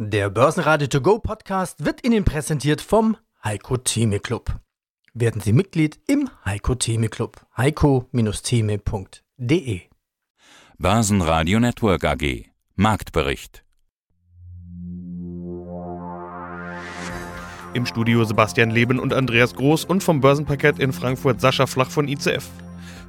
Der Börsenradio To Go Podcast wird Ihnen präsentiert vom Heiko Theme Club. Werden Sie Mitglied im Heiko Theme Club. heiko-theme.de Börsenradio Network AG Marktbericht Im Studio Sebastian Leben und Andreas Groß und vom Börsenparkett in Frankfurt Sascha Flach von ICF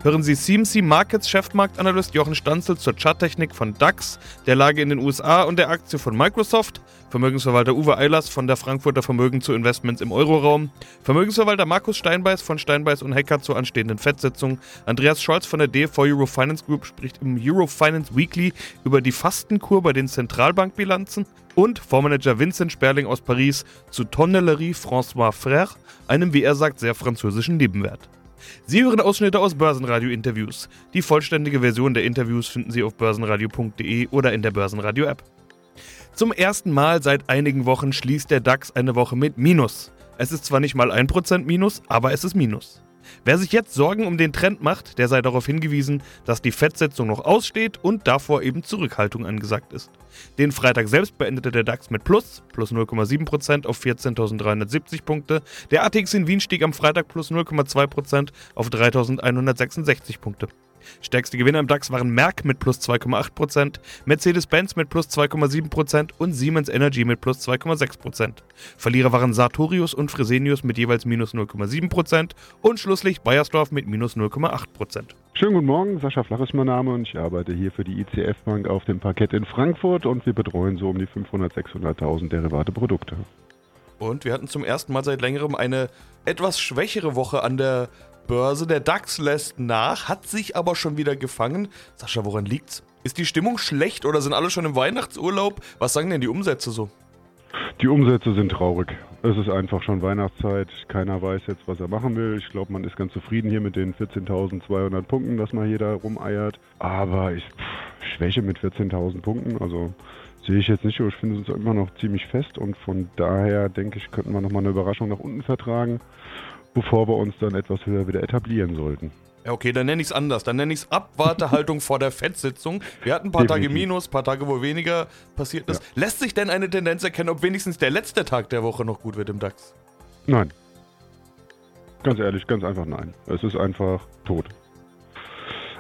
hören Sie CMC Markets Chefmarktanalyst Jochen Stanzel zur Charttechnik von DAX, der Lage in den USA und der Aktie von Microsoft, Vermögensverwalter Uwe Eilers von der Frankfurter Vermögen zu Investments im Euroraum, Vermögensverwalter Markus Steinbeiß von Steinbeiß und Hacker zur anstehenden FED-Sitzung, Andreas Scholz von der DFV Eurofinance Group spricht im Eurofinance Weekly über die Fastenkur bei den Zentralbankbilanzen. Und Fondsmanager Vincent Sperling aus Paris zu Tonnellerie François Frère, einem wie er sagt sehr französischen Nebenwert. Sie hören Ausschnitte aus Börsenradio-Interviews. Die vollständige Version der Interviews finden Sie auf börsenradio.de oder in der Börsenradio-App. Zum ersten Mal seit einigen Wochen schließt der DAX eine Woche mit Minus. Es ist zwar nicht mal 1% Minus, aber es ist Minus. Wer sich jetzt Sorgen um den Trend macht, der sei darauf hingewiesen, dass die Fettsetzung noch aussteht und davor eben Zurückhaltung angesagt ist. Den Freitag selbst beendete der DAX mit Plus, plus 0,7% auf 14.370 Punkte. Der ATX in Wien stieg am Freitag plus 0,2% auf 3.166 Punkte. Stärkste Gewinner im DAX waren Merck mit plus 2,8%, Mercedes-Benz mit plus 2,7% und Siemens Energy mit plus 2,6%. Verlierer waren Sartorius und Fresenius mit jeweils minus 0,7% und schlusslich Bayersdorf mit minus 0,8%. Schönen guten Morgen, Sascha Flach ist mein Name und ich arbeite hier für die ICF Bank auf dem Parkett in Frankfurt und wir betreuen so um die 500.000, 600.000 derivate Produkte. Und wir hatten zum ersten Mal seit längerem eine etwas schwächere Woche an der Börse. Der DAX lässt nach, hat sich aber schon wieder gefangen. Sascha, woran liegt's? Ist die Stimmung schlecht oder sind alle schon im Weihnachtsurlaub? Was sagen denn die Umsätze so? Die Umsätze sind traurig. Es ist einfach schon Weihnachtszeit. Keiner weiß jetzt, was er machen will. Ich glaube, man ist ganz zufrieden hier mit den 14.200 Punkten, dass man hier da rumeiert. Aber ich pff, Schwäche mit 14.000 Punkten, also sehe ich jetzt nicht. Ich finde es immer noch ziemlich fest und von daher denke ich, könnten wir nochmal eine Überraschung nach unten vertragen bevor wir uns dann etwas höher wieder etablieren sollten. Ja, okay, dann nenne ich es anders. Dann nenne ich es Abwartehaltung vor der Fettsitzung. Wir hatten ein paar Definitiv. Tage Minus, ein paar Tage, wo weniger passiert ist. Ja. Lässt sich denn eine Tendenz erkennen, ob wenigstens der letzte Tag der Woche noch gut wird im DAX? Nein. Ganz ehrlich, ganz einfach nein. Es ist einfach tot.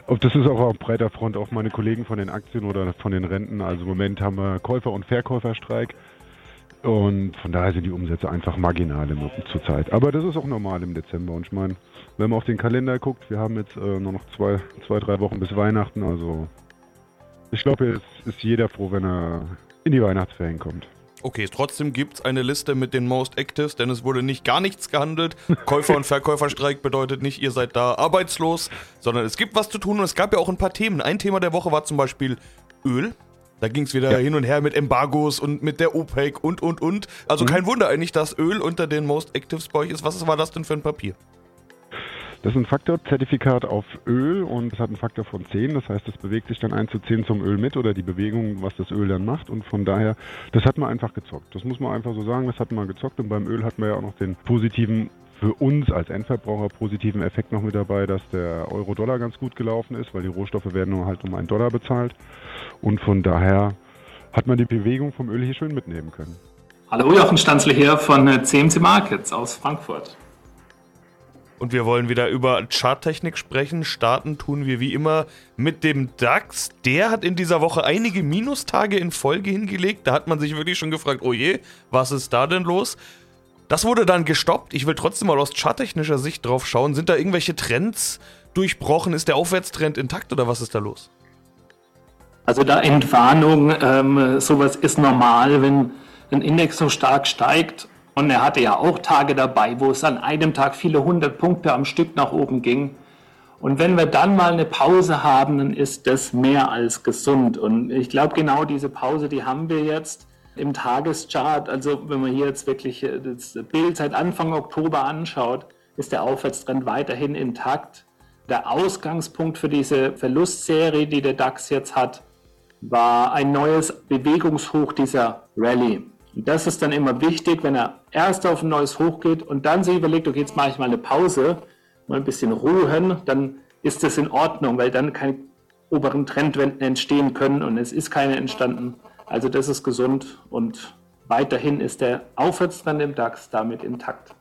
Und das ist auch auf breiter Front auch meine Kollegen von den Aktien oder von den Renten. Also im Moment haben wir Käufer- und Verkäuferstreik. Und von daher sind die Umsätze einfach marginal zurzeit. Aber das ist auch normal im Dezember. Und ich meine, wenn man auf den Kalender guckt, wir haben jetzt äh, nur noch zwei, zwei, drei Wochen bis Weihnachten. Also ich glaube, jetzt ist jeder froh, wenn er in die Weihnachtsferien kommt. Okay, trotzdem gibt es eine Liste mit den Most Actives, denn es wurde nicht gar nichts gehandelt. Käufer- und Verkäuferstreik bedeutet nicht, ihr seid da arbeitslos, sondern es gibt was zu tun und es gab ja auch ein paar Themen. Ein Thema der Woche war zum Beispiel Öl. Da ging es wieder ja. hin und her mit Embargos und mit der OPEC und, und, und. Also mhm. kein Wunder eigentlich, dass Öl unter den Most Actives bei euch ist. Was war das denn für ein Papier? Das ist ein Faktorzertifikat auf Öl und es hat einen Faktor von 10. Das heißt, es bewegt sich dann 1 zu 10 zum Öl mit oder die Bewegung, was das Öl dann macht. Und von daher, das hat man einfach gezockt. Das muss man einfach so sagen, das hat man gezockt. Und beim Öl hat man ja auch noch den positiven für uns als Endverbraucher positiven Effekt noch mit dabei, dass der Euro-Dollar ganz gut gelaufen ist, weil die Rohstoffe werden nur halt um einen Dollar bezahlt. Und von daher hat man die Bewegung vom Öl hier schön mitnehmen können. Hallo, Jochen Stanzle hier von CMC äh, Markets aus Frankfurt. Und wir wollen wieder über Charttechnik sprechen. Starten tun wir wie immer mit dem DAX. Der hat in dieser Woche einige Minustage in Folge hingelegt. Da hat man sich wirklich schon gefragt, oh je, was ist da denn los? Das wurde dann gestoppt. Ich will trotzdem mal aus charttechnischer Sicht drauf schauen. Sind da irgendwelche Trends durchbrochen? Ist der Aufwärtstrend intakt oder was ist da los? Also da Entwarnung, ähm, sowas ist normal, wenn ein Index so stark steigt. Und er hatte ja auch Tage dabei, wo es an einem Tag viele hundert Punkte am Stück nach oben ging. Und wenn wir dann mal eine Pause haben, dann ist das mehr als gesund. Und ich glaube, genau diese Pause, die haben wir jetzt im Tageschart, also wenn man hier jetzt wirklich äh, das Bild seit Anfang Oktober anschaut, ist der Aufwärtstrend weiterhin intakt. Der Ausgangspunkt für diese Verlustserie, die der DAX jetzt hat, war ein neues Bewegungshoch dieser Rallye. Und das ist dann immer wichtig, wenn er erst auf ein neues Hoch geht und dann sich überlegt, okay, jetzt mache ich mal eine Pause, mal ein bisschen ruhen, dann ist das in Ordnung, weil dann keine oberen Trendwenden entstehen können und es ist keine entstanden Also das ist gesund und weiterhin ist der Aufwärtstrend im DAX damit intakt.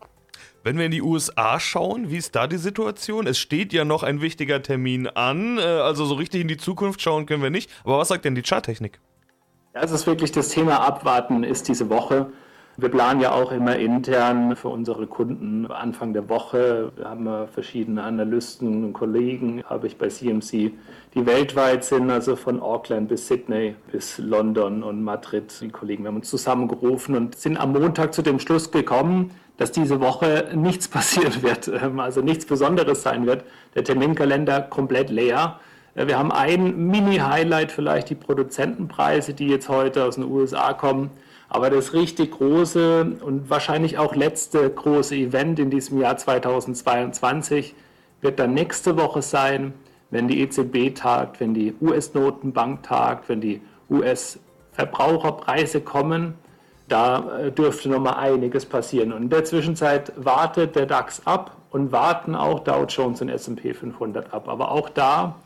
Wenn wir in die USA schauen, wie ist da die Situation? Es steht ja noch ein wichtiger Termin an, äh, also so richtig in die Zukunft schauen können wir nicht. Aber was sagt denn die Charttechnik? Ja, es ist wirklich das Thema Abwarten ist diese Woche. Wir planen ja auch immer intern für unsere Kunden Anfang der Woche. Wir haben verschiedene Analysten und Kollegen, habe ich bei CMC, die weltweit sind, also von Auckland bis Sydney bis London und Madrid. Die Kollegen wir haben uns zusammengerufen und sind am Montag zu dem Schluss gekommen, dass diese Woche nichts passieren wird, ähm, also nichts Besonderes sein wird. Der Terminkalender komplett leer. Wir haben ein Mini-Highlight, vielleicht die Produzentenpreise, die jetzt heute aus den USA kommen. Aber das richtig große und wahrscheinlich auch letzte große Event in diesem Jahr 2022 wird dann nächste Woche sein, wenn die EZB tagt, wenn die US-Notenbank tagt, wenn die US-Verbraucherpreise kommen. Da äh, dürfte noch mal einiges passieren. Und in der Zwischenzeit wartet der DAX ab und warten auch Dow Jones und S&P 500 ab. Aber auch da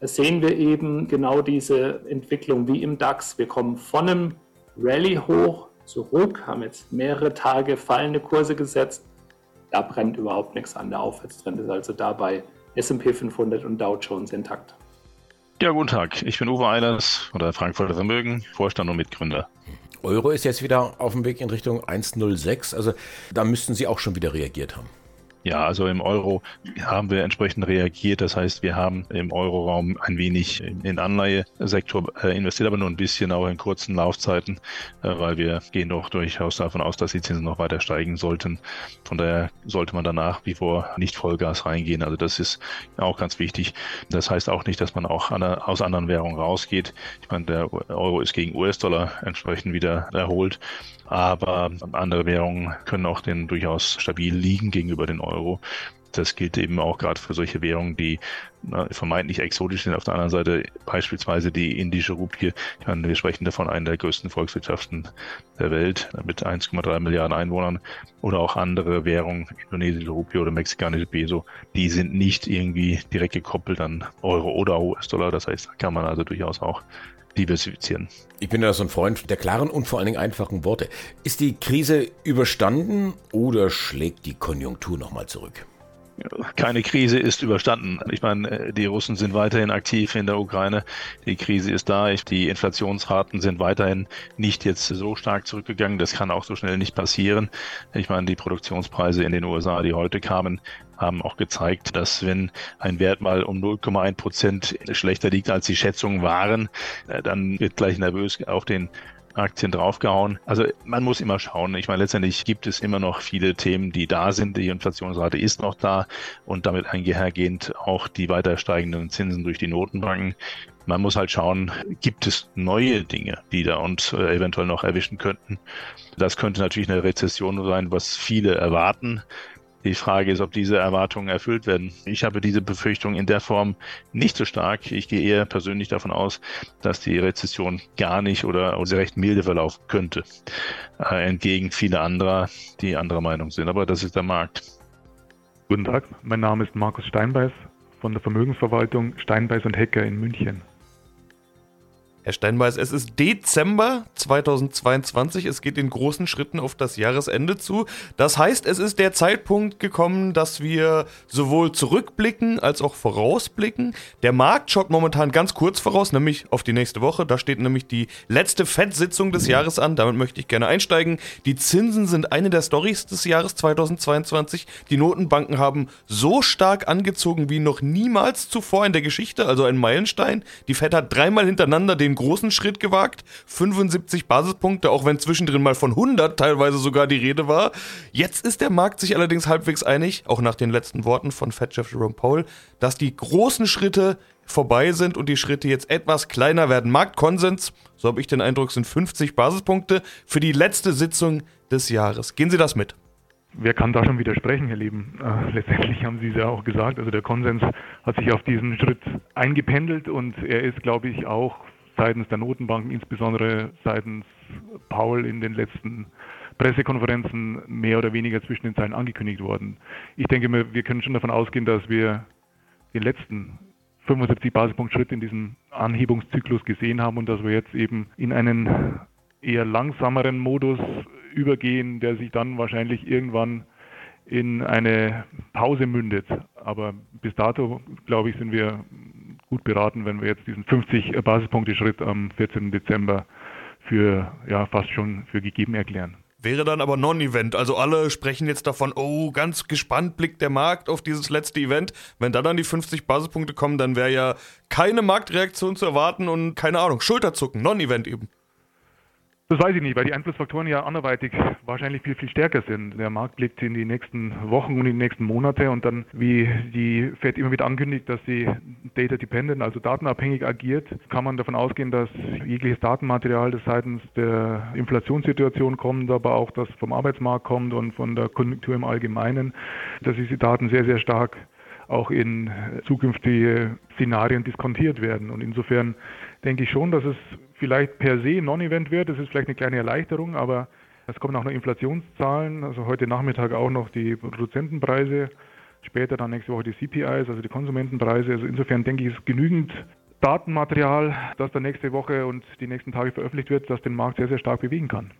sehen wir eben genau diese Entwicklung wie im DAX. Wir kommen von einem Rallye hoch, zurück, haben jetzt mehrere Tage fallende Kurse gesetzt. Da brennt überhaupt nichts an. Der Aufwärtstrend ist also dabei S&P 500 und Dow Jones intakt. Ja, guten Tag. Ich bin Uwe Eilers von der Frankfurter Vermögen, Vorstand und Mitgründer. Euro ist jetzt wieder auf dem Weg in Richtung 1,06. Also da müssten Sie auch schon wieder reagiert haben. Ja, also im Euro haben wir entsprechend reagiert. Das heißt, wir haben im Euroraum ein wenig in Anleihesektor äh, investiert, aber nur ein bisschen auch in kurzen Laufzeiten, äh, weil wir gehen doch durchaus davon aus, dass die Zinsen noch weiter steigen sollten. Von daher sollte man danach wie vor nicht Vollgas reingehen. Also das ist auch ganz wichtig. Das heißt auch nicht, dass man auch aus anderen Währungen rausgeht. Ich meine, der Euro ist gegen US-Dollar entsprechend wieder erholt. Aber andere Währungen können auch den durchaus stabil liegen gegenüber den Euro. Das gilt eben auch gerade für solche Währungen, die na, vermeintlich exotisch sind. Auf der anderen Seite beispielsweise die indische Rupie. Meine, wir sprechen davon einer der größten Volkswirtschaften der Welt mit 1,3 Milliarden Einwohnern oder auch andere Währungen, indonesische Rupie oder mexikanische Peso, die sind nicht irgendwie direkt gekoppelt an Euro oder US-Dollar. Das heißt, da kann man also durchaus auch diversifizieren. Ich bin ja so ein Freund der klaren und vor allen Dingen einfachen Worte. Ist die Krise überstanden oder schlägt die Konjunktur nochmal zurück? Keine Krise ist überstanden. Ich meine, die Russen sind weiterhin aktiv in der Ukraine. Die Krise ist da. Die Inflationsraten sind weiterhin nicht jetzt so stark zurückgegangen. Das kann auch so schnell nicht passieren. Ich meine, die Produktionspreise in den USA, die heute kamen, haben auch gezeigt, dass wenn ein Wert mal um 0,1 Prozent schlechter liegt, als die Schätzungen waren, äh, dann wird gleich nervös auf den Aktien draufgehauen. Also man muss immer schauen. Ich meine, letztendlich gibt es immer noch viele Themen, die da sind. Die Inflationsrate ist noch da und damit einhergehend auch die weiter steigenden Zinsen durch die Notenbanken. Man muss halt schauen, gibt es neue Dinge, die da uns äh, eventuell noch erwischen könnten. Das könnte natürlich eine Rezession sein, was viele erwarten. Die Frage ist, ob diese Erwartungen erfüllt werden. Ich habe diese Befürchtung in der Form nicht so stark. Ich gehe eher persönlich davon aus, dass die Rezession gar nicht oder recht milde verlaufen könnte. Äh, entgegen vieler anderer, die anderer Meinung sind. Aber das ist der Markt. Guten Tag, mein Name ist Markus Steinbeiß von der Vermögensverwaltung Steinbeiß und Hecker in München. Herr Steinbeiß, es ist Dezember 2022. Es geht in großen Schritten auf das Jahresende zu. Das heißt, es ist der Zeitpunkt gekommen, dass wir sowohl zurückblicken als auch vorausblicken. Der Markt schaut momentan ganz kurz voraus, nämlich auf die nächste Woche. Da steht nämlich die letzte FED-Sitzung des Jahres an. Damit möchte ich gerne einsteigen. Die Zinsen sind eine der Storys des Jahres 2022. Die Notenbanken haben so stark angezogen wie noch niemals zuvor in der Geschichte, also ein Meilenstein. Die FED hat dreimal hintereinander den großen Schritt gewagt. 75 Basispunkte, auch wenn zwischendrin mal von 100 teilweise sogar die Rede war. Jetzt ist der Markt sich allerdings halbwegs einig, auch nach den letzten Worten von Fed-Chef Jerome Powell, dass die großen Schritte vorbei sind und die Schritte jetzt etwas kleiner werden. Marktkonsens, so habe ich den Eindruck, sind 50 Basispunkte für die letzte Sitzung des Jahres. Gehen Sie das mit? Wer kann da schon widersprechen, Herr Lieben? Äh, letztendlich haben Sie es ja auch gesagt. Also der Konsens hat sich auf diesen Schritt eingependelt und er ist, glaube ich, auch seitens der Notenbanken, insbesondere seitens Paul in den letzten Pressekonferenzen mehr oder weniger zwischen den Zeilen angekündigt worden. Ich denke, wir können schon davon ausgehen, dass wir den letzten 75 Basispunkt Schritt in diesem Anhebungszyklus gesehen haben und dass wir jetzt eben in einen eher langsameren Modus übergehen, der sich dann wahrscheinlich irgendwann in eine Pause mündet. Aber bis dato, glaube ich, sind wir gut beraten, wenn wir jetzt diesen 50 Basispunkte Schritt am 14. Dezember für ja fast schon für gegeben erklären. Wäre dann aber Non-Event. Also alle sprechen jetzt davon, oh, ganz gespannt blickt der Markt auf dieses letzte Event. Wenn da dann die 50 Basispunkte kommen, dann wäre ja keine Marktreaktion zu erwarten und keine Ahnung, Schulterzucken, Non-Event eben. Das weiß ich nicht, weil die Einflussfaktoren ja anderweitig wahrscheinlich viel, viel stärker sind. Der Markt blickt in die nächsten Wochen und in die nächsten Monate und dann, wie die FED immer wieder ankündigt, dass sie data dependent, also datenabhängig agiert, kann man davon ausgehen, dass jegliches Datenmaterial, das seitens der Inflationssituation kommt, aber auch das vom Arbeitsmarkt kommt und von der Konjunktur im Allgemeinen, dass diese Daten sehr, sehr stark auch in zukünftige Szenarien diskontiert werden. Und insofern denke ich schon, dass es vielleicht per se Non-Event wird. Das ist vielleicht eine kleine Erleichterung, aber es kommen auch noch Inflationszahlen. Also heute Nachmittag auch noch die Produzentenpreise, später dann nächste Woche die CPIs, also die Konsumentenpreise. Also insofern denke ich, es ist genügend Datenmaterial, das dann nächste Woche und die nächsten Tage veröffentlicht wird, das den Markt sehr, sehr stark bewegen kann.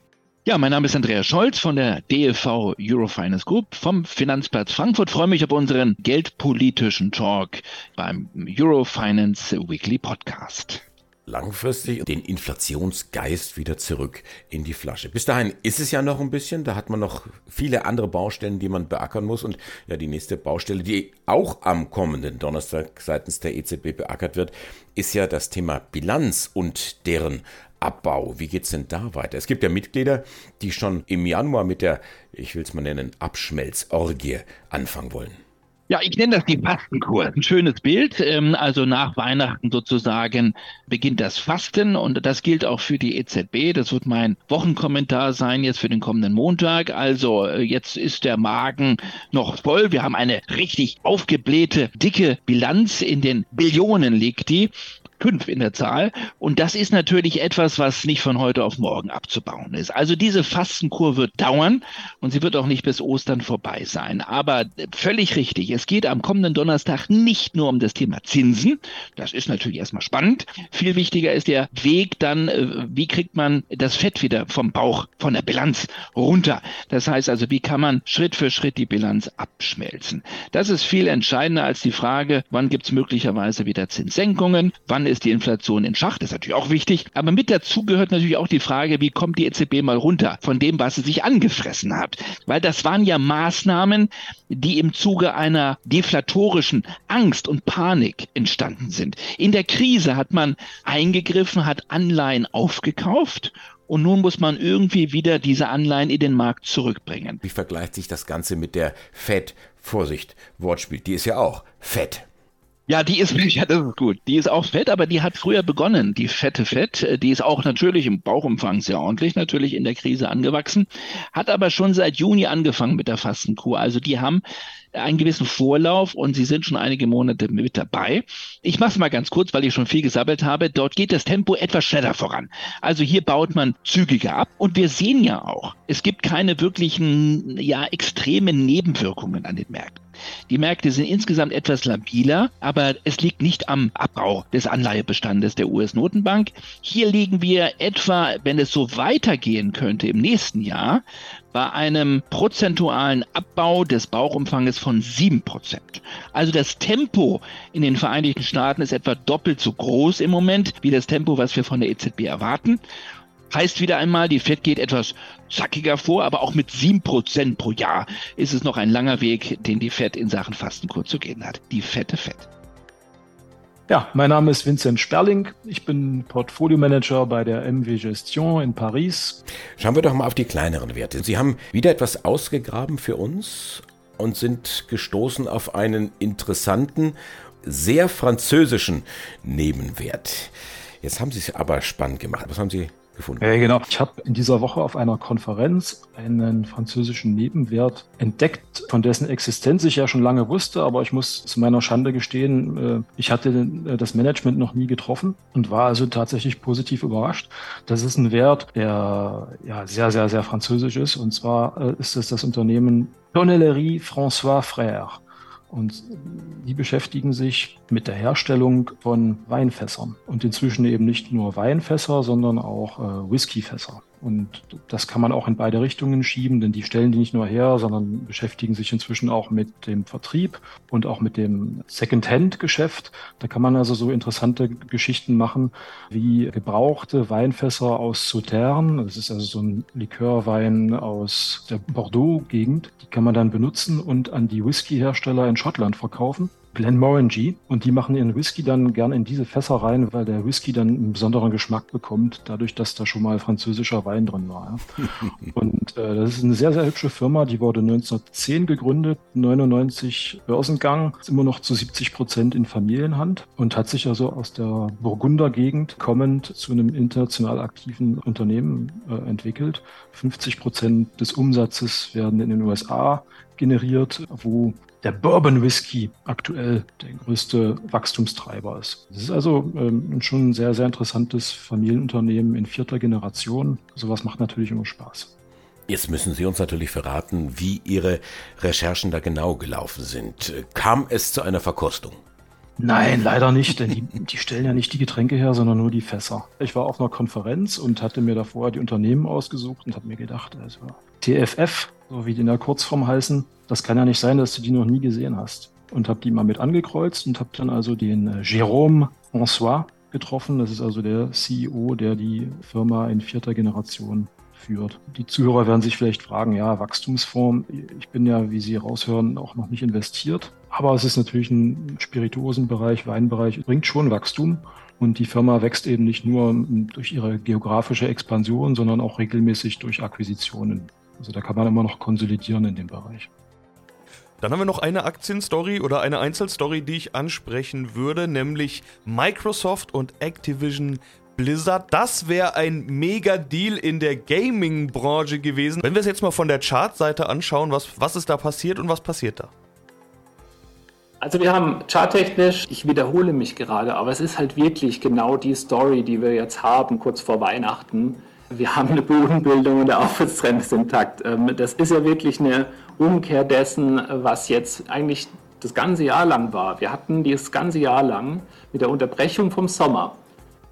Ja, mein Name ist Andreas Scholz von der DFV Eurofinance Group vom Finanzplatz Frankfurt. freue mich auf unseren geldpolitischen Talk beim Eurofinance Weekly Podcast langfristig den Inflationsgeist wieder zurück in die Flasche. Bis dahin ist es ja noch ein bisschen, da hat man noch viele andere Baustellen, die man beackern muss und ja, die nächste Baustelle, die auch am kommenden Donnerstag seitens der EZB beackert wird, ist ja das Thema Bilanz und deren Abbau. Wie geht's denn da weiter? Es gibt ja Mitglieder, die schon im Januar mit der, ich will es mal nennen, Abschmelzorgie anfangen wollen. Ja, ich nenne das die Fastenkur. Ein schönes Bild. Ähm, also nach Weihnachten sozusagen beginnt das Fasten und das gilt auch für die EZB. Das wird mein Wochenkommentar sein jetzt für den kommenden Montag. Also äh, jetzt ist der Magen noch voll. Wir haben eine richtig aufgeblähte, dicke Bilanz. In den Billionen liegt die fünf in der Zahl. Und das ist natürlich etwas, was nicht von heute auf morgen abzubauen ist. Also diese Fastenkur wird dauern und sie wird auch nicht bis Ostern vorbei sein. Aber völlig richtig, es geht am kommenden Donnerstag nicht nur um das Thema Zinsen. Das ist natürlich erstmal spannend. Viel wichtiger ist der Weg dann, äh, wie kriegt man das Fett wieder vom Bauch, von der Bilanz runter. Das heißt also, wie kann man Schritt für Schritt die Bilanz abschmelzen. Das ist viel entscheidender als die Frage, wann gibt es möglicherweise wieder Zinssenkungen, wann ist die Inflation in Schach, das ist natürlich auch wichtig. Aber mit dazu gehört natürlich auch die Frage, wie kommt die EZB mal runter von dem, was sie sich angefressen hat. Weil das waren ja Maßnahmen, die im Zuge einer deflatorischen Angst und Panik entstanden sind. In der Krise hat man eingegriffen, hat Anleihen aufgekauft und nun muss man irgendwie wieder diese Anleihen in den Markt zurückbringen. Wie vergleicht sich das Ganze mit der Fed? Vorsicht, Wortspiel, die ist ja auch fett. Ja, die ist, ja, das ist gut. Die ist auch fett, aber die hat früher begonnen, die fette Fett. Die ist auch natürlich im Bauchumfang sehr ordentlich, natürlich in der Krise angewachsen, hat aber schon seit Juni angefangen mit der Fastenkur. Also die haben einen gewissen Vorlauf und sie sind schon einige Monate mit dabei. Ich mache es mal ganz kurz, weil ich schon viel gesammelt habe. Dort geht das Tempo etwas schneller voran. Also hier baut man zügiger ab und wir sehen ja auch, es gibt keine wirklichen, ja, extremen Nebenwirkungen an den Märkten. Die Märkte sind insgesamt etwas labiler, aber es liegt nicht am Abbau des Anleihebestandes der US-Notenbank. Hier liegen wir etwa, wenn es so weitergehen könnte im nächsten Jahr, bei einem prozentualen Abbau des Bauchumfanges von 7%. Also das Tempo in den Vereinigten Staaten ist etwa doppelt so groß im Moment wie das Tempo, was wir von der EZB erwarten. Heißt wieder einmal, die FED geht etwas zackiger vor, aber auch mit 7% pro Jahr ist es noch ein langer Weg, den die FED in Sachen Fastenkur zu gehen hat. Die fette FED. Ja, mein Name ist Vincent Sperling. Ich bin Portfolio-Manager bei der MW Gestion in Paris. Schauen wir doch mal auf die kleineren Werte. Sie haben wieder etwas ausgegraben für uns und sind gestoßen auf einen interessanten, sehr französischen Nebenwert. Jetzt haben Sie es aber spannend gemacht. Was haben Sie gefunden. Ja, genau. Ich habe in dieser Woche auf einer Konferenz einen französischen Nebenwert entdeckt, von dessen Existenz ich ja schon lange wusste, aber ich muss zu meiner Schande gestehen, äh, ich hatte äh, das Management noch nie getroffen und war also tatsächlich positiv überrascht. Das ist ein Wert, der ja sehr, sehr, sehr französisch ist und zwar äh, ist es das Unternehmen Tonnellerie François Frère. Und die beschäftigen sich mit der Herstellung von Weinfässern. Und inzwischen eben nicht nur Weinfässer, sondern auch äh, Whiskyfässer. Und das kann man auch in beide Richtungen schieben, denn die stellen die nicht nur her, sondern beschäftigen sich inzwischen auch mit dem Vertrieb und auch mit dem Second-Hand-Geschäft. Da kann man also so interessante Geschichten machen, wie gebrauchte Weinfässer aus Sautern. Das ist also so ein Likörwein aus der Bordeaux-Gegend. Die kann man dann benutzen und an die Whisky-Hersteller in Schottland verkaufen. Glenmorangie und die machen ihren Whisky dann gern in diese Fässer rein, weil der Whisky dann einen besonderen Geschmack bekommt, dadurch, dass da schon mal französischer Wein drin war. Und äh, das ist eine sehr, sehr hübsche Firma, die wurde 1910 gegründet, 99 Börsengang, ist immer noch zu 70 Prozent in Familienhand und hat sich also aus der Burgunder Gegend kommend zu einem international aktiven Unternehmen äh, entwickelt. 50 Prozent des Umsatzes werden in den USA generiert, wo der Bourbon Whisky aktuell der größte Wachstumstreiber ist. Es ist also ähm, schon ein sehr, sehr interessantes Familienunternehmen in vierter Generation. Sowas macht natürlich immer Spaß. Jetzt müssen Sie uns natürlich verraten, wie Ihre Recherchen da genau gelaufen sind. Kam es zu einer Verkostung? Nein, leider nicht, denn die, die, stellen ja nicht die Getränke her, sondern nur die Fässer. Ich war auf einer Konferenz und hatte mir davor die Unternehmen ausgesucht und habe mir gedacht, also TFF, so wie die in der Kurzform heißen, das kann ja nicht sein, dass du die noch nie gesehen hast. Und habe die mal mit angekreuzt und habe dann also den äh, Jérôme François getroffen. Das ist also der CEO, der die Firma in vierter Generation führt. Die Zuhörer werden sich vielleicht fragen, ja, Wachstumsform. Ich bin ja, wie Sie raushören, auch noch nicht investiert. Aber es ist natürlich ein Spirituosenbereich, Weinbereich, bringt schon Wachstum. Und die Firma wächst eben nicht nur durch ihre geografische Expansion, sondern auch regelmäßig durch Akquisitionen. Also da kann man immer noch konsolidieren in dem Bereich. Dann haben wir noch eine Aktienstory oder eine Einzelstory, die ich ansprechen würde, nämlich Microsoft und Activision Blizzard. Das wäre ein Mega-Deal in der Gaming-Branche gewesen. Wenn wir es jetzt mal von der Chartseite anschauen, was, was ist da passiert und was passiert da? Also wir haben charttechnisch, ich wiederhole mich gerade, aber es ist halt wirklich genau die Story, die wir jetzt haben, kurz vor Weihnachten. Wir haben eine Bodenbildung und der Aufwärtstrend ist intakt. Ähm, das ist ja wirklich eine Umkehr dessen, was jetzt eigentlich das ganze Jahr lang war. Wir hatten dieses ganze Jahr lang mit der Unterbrechung vom Sommer,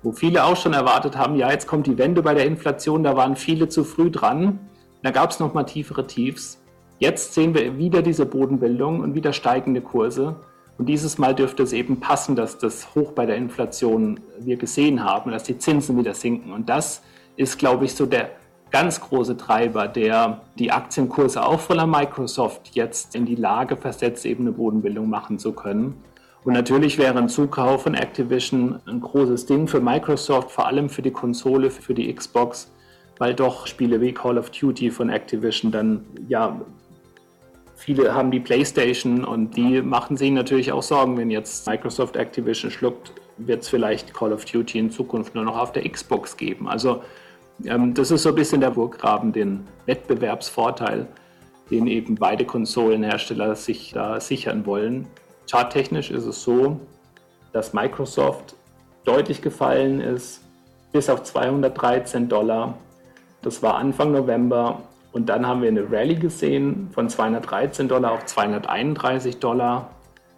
wo viele auch schon erwartet haben, ja, jetzt kommt die Wende bei der Inflation, da waren viele zu früh dran. Da gab es nochmal tiefere Tiefs. Jetzt sehen wir wieder diese Bodenbildung und wieder steigende Kurse. Und dieses Mal dürfte es eben passen, dass das Hoch bei der Inflation wir gesehen haben, dass die Zinsen wieder sinken. Und das ist, glaube ich, so der ganz große Treiber, der die Aktienkurse auch von Microsoft jetzt in die Lage versetzt, eben eine Bodenbildung machen zu können. Und natürlich wäre ein Zukauf von Activision ein großes Ding für Microsoft, vor allem für die Konsole, für die Xbox, weil doch Spiele wie Call of Duty von Activision dann, ja, viele haben die PlayStation und die machen sich natürlich auch Sorgen, wenn jetzt Microsoft Activision schluckt, wird es vielleicht Call of Duty in Zukunft nur noch auf der Xbox geben. Also ähm, das ist so ein bisschen der Burggraben, den Wettbewerbsvorteil, den eben beide Konsolenhersteller sich da sichern wollen. Charttechnisch ist es so, dass Microsoft deutlich gefallen ist, bis auf 213 Dollar. Das war Anfang November und dann haben wir eine Rallye gesehen von 213 Dollar auf 231 Dollar.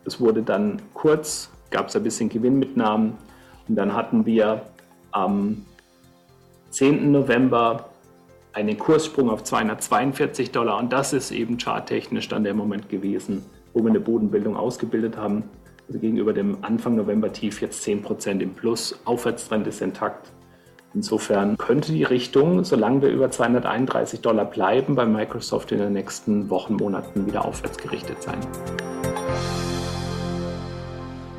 Es wurde dann kurz, gab es ein bisschen Gewinnmitnahmen und dann hatten wir am 10. November einen Kurssprung auf 242 Dollar und das ist eben charttechnisch dann der Moment gewesen, wo wir eine Bodenbildung ausgebildet haben. Also gegenüber dem Anfang November Tief jetzt 10% im Plus, Aufwärtstrend ist intakt. Insofern könnte die Richtung, solange wir über 231 Dollar bleiben, bei Microsoft in den nächsten Wochen, Monaten wieder aufwärts gerichtet sein.